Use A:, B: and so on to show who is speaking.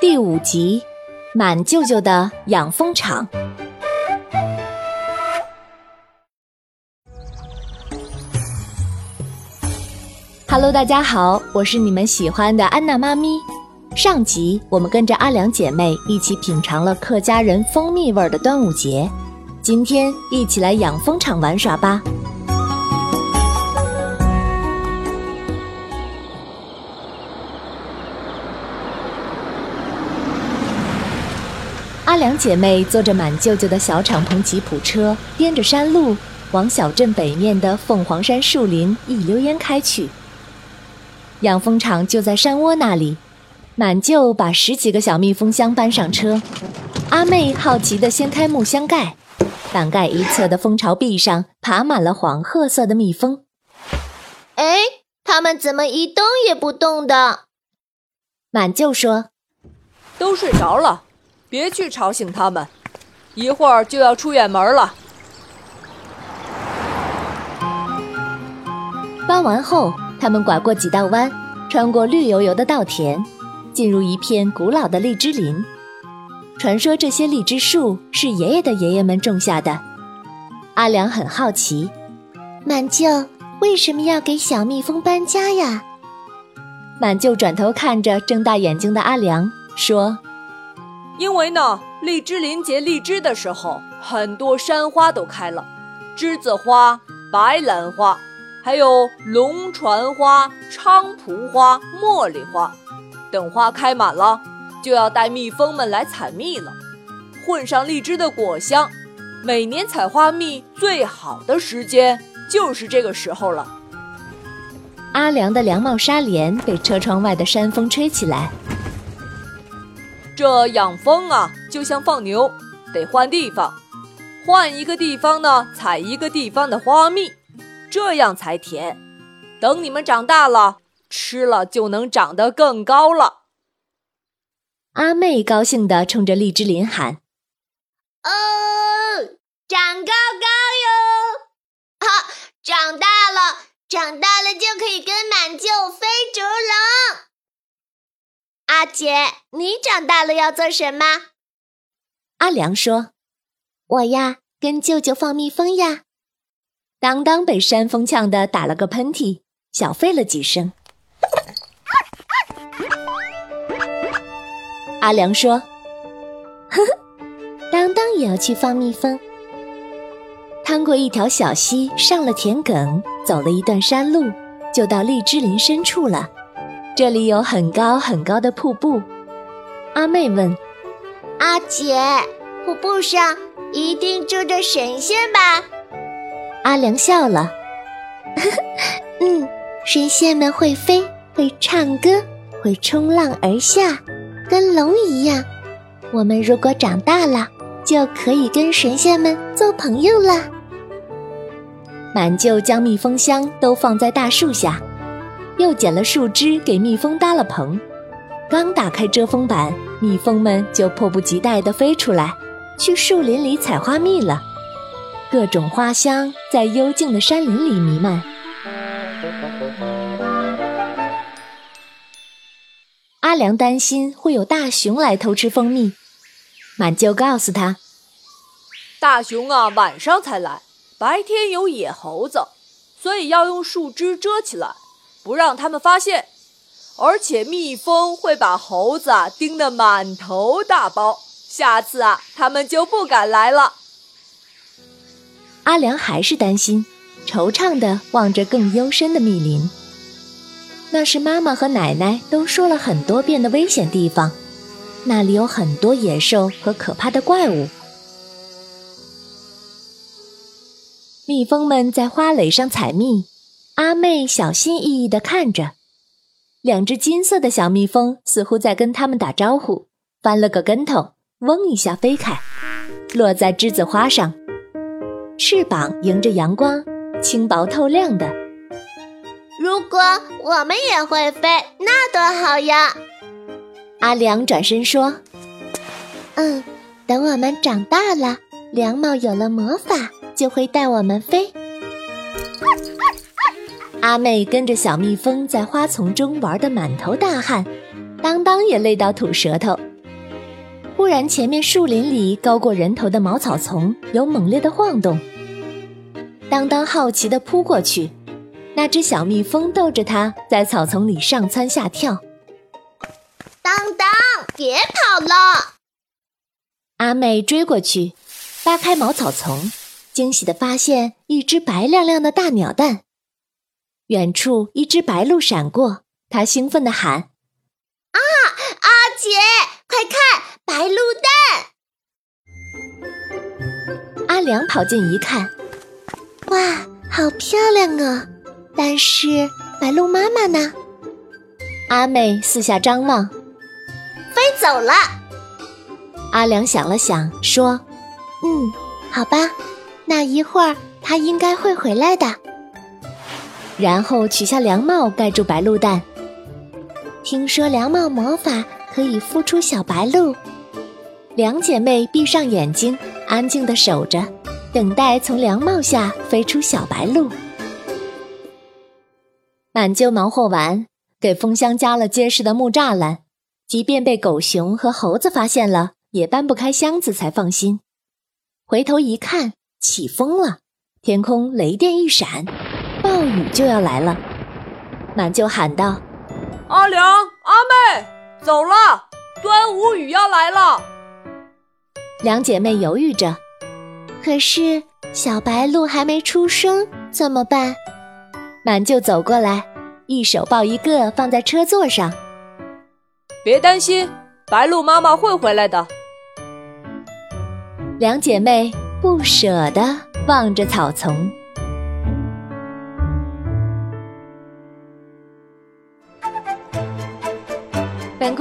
A: 第五集，满舅舅的养蜂场。Hello，大家好，我是你们喜欢的安娜妈咪。上集我们跟着阿良姐妹一起品尝了客家人蜂蜜味的端午节，今天一起来养蜂场玩耍吧。阿良姐妹坐着满舅舅的小敞篷吉普车，颠着山路往小镇北面的凤凰山树林一溜烟开去。养蜂场就在山窝那里，满舅把十几个小蜜蜂箱搬上车，阿妹好奇地掀开木箱盖，板盖一侧的蜂巢壁上爬满了黄褐色的蜜蜂。
B: 哎，它们怎么一动也不动的？
A: 满舅说：“
C: 都睡着了。”别去吵醒他们，一会儿就要出远门了。
A: 搬完后，他们拐过几道弯，穿过绿油油的稻田，进入一片古老的荔枝林。传说这些荔枝树是爷爷的爷爷们种下的。阿良很好奇，
B: 满舅为什么要给小蜜蜂搬家呀？
A: 满舅转头看着睁大眼睛的阿良，说。
C: 因为呢，荔枝林结荔枝的时候，很多山花都开了，栀子花、白兰花，还有龙船花、菖蒲花、茉莉花，等花开满了，就要带蜜蜂们来采蜜了，混上荔枝的果香。每年采花蜜最好的时间就是这个时候了。
A: 阿良的凉帽纱帘被车窗外的山风吹起来。
C: 这养蜂啊，就像放牛，得换地方，换一个地方呢，采一个地方的花蜜，这样才甜。等你们长大了，吃了就能长得更高了。
A: 阿妹高兴地冲着荔枝林喊：“
B: 哦，长高高哟！哈，长大了，长大了就可以跟满舅飞竹笼。”阿姐，你长大了要做什么？
A: 阿良说：“
B: 我呀，跟舅舅放蜜蜂呀。”
A: 当当被山风呛得打了个喷嚏，小吠了几声。阿良说：“
B: 呵呵，当当也要去放蜜蜂。”
A: 趟过一条小溪，上了田埂，走了一段山路，就到荔枝林深处了。这里有很高很高的瀑布，阿妹问：“
B: 阿姐，瀑布上一定住着神仙吧？”
A: 阿良笑了：“
B: 嗯，神仙们会飞，会唱歌，会冲浪而下，跟龙一样。我们如果长大了，就可以跟神仙们做朋友了。”
A: 满舅将蜜蜂箱都放在大树下。又捡了树枝给蜜蜂搭了棚，刚打开遮风板，蜜蜂们就迫不及待地飞出来，去树林里采花蜜了。各种花香在幽静的山林里弥漫。阿良担心会有大熊来偷吃蜂蜜，满舅告诉他：“
C: 大熊啊，晚上才来，白天有野猴子，所以要用树枝遮起来。”不让他们发现，而且蜜蜂会把猴子啊叮得满头大包，下次啊他们就不敢来了。
A: 阿良还是担心，惆怅地望着更幽深的密林。那是妈妈和奶奶都说了很多遍的危险地方，那里有很多野兽和可怕的怪物。蜜蜂们在花蕾上采蜜。阿妹小心翼翼地看着，两只金色的小蜜蜂似乎在跟他们打招呼，翻了个跟头，嗡一下飞开，落在栀子花上，翅膀迎着阳光，轻薄透亮的。
B: 如果我们也会飞，那多好呀！
A: 阿良转身说：“
B: 嗯，等我们长大了，凉帽有了魔法，就会带我们飞。”
A: 阿妹跟着小蜜蜂在花丛中玩得满头大汗，当当也累到吐舌头，忽然，前面树林里高过人头的茅草丛有猛烈的晃动。当当好奇地扑过去，那只小蜜蜂逗着它在草丛里上蹿下跳。
B: 当当，别跑了！
A: 阿妹追过去，扒开茅草丛，惊喜地发现一只白亮亮的大鸟蛋。远处一只白鹭闪过，它兴奋地喊：“
B: 啊，阿姐，快看，白鹭
A: 蛋！”阿良跑近一看，哇，好漂亮啊！但是白鹭妈妈呢？阿妹四下张望，
B: 飞走了。
A: 阿良想了想，说：“嗯，好吧，那一会儿它应该会回来的。”然后取下凉帽盖住白鹿蛋。听说凉帽魔法可以孵出小白鹿，两姐妹闭上眼睛，安静的守着，等待从凉帽下飞出小白鹿。满就忙活完，给蜂箱加了结实的木栅栏，即便被狗熊和猴子发现了，也搬不开箱子才放心。回头一看，起风了，天空雷电一闪。暴雨就要来了，满就喊道：“
C: 阿良、阿妹，走了！端午雨要来了。”
A: 两姐妹犹豫着，可是小白鹿还没出生，怎么办？满就走过来，一手抱一个放在车座上。
C: 别担心，白鹿妈妈会回来的。
A: 两姐妹不舍得望着草丛。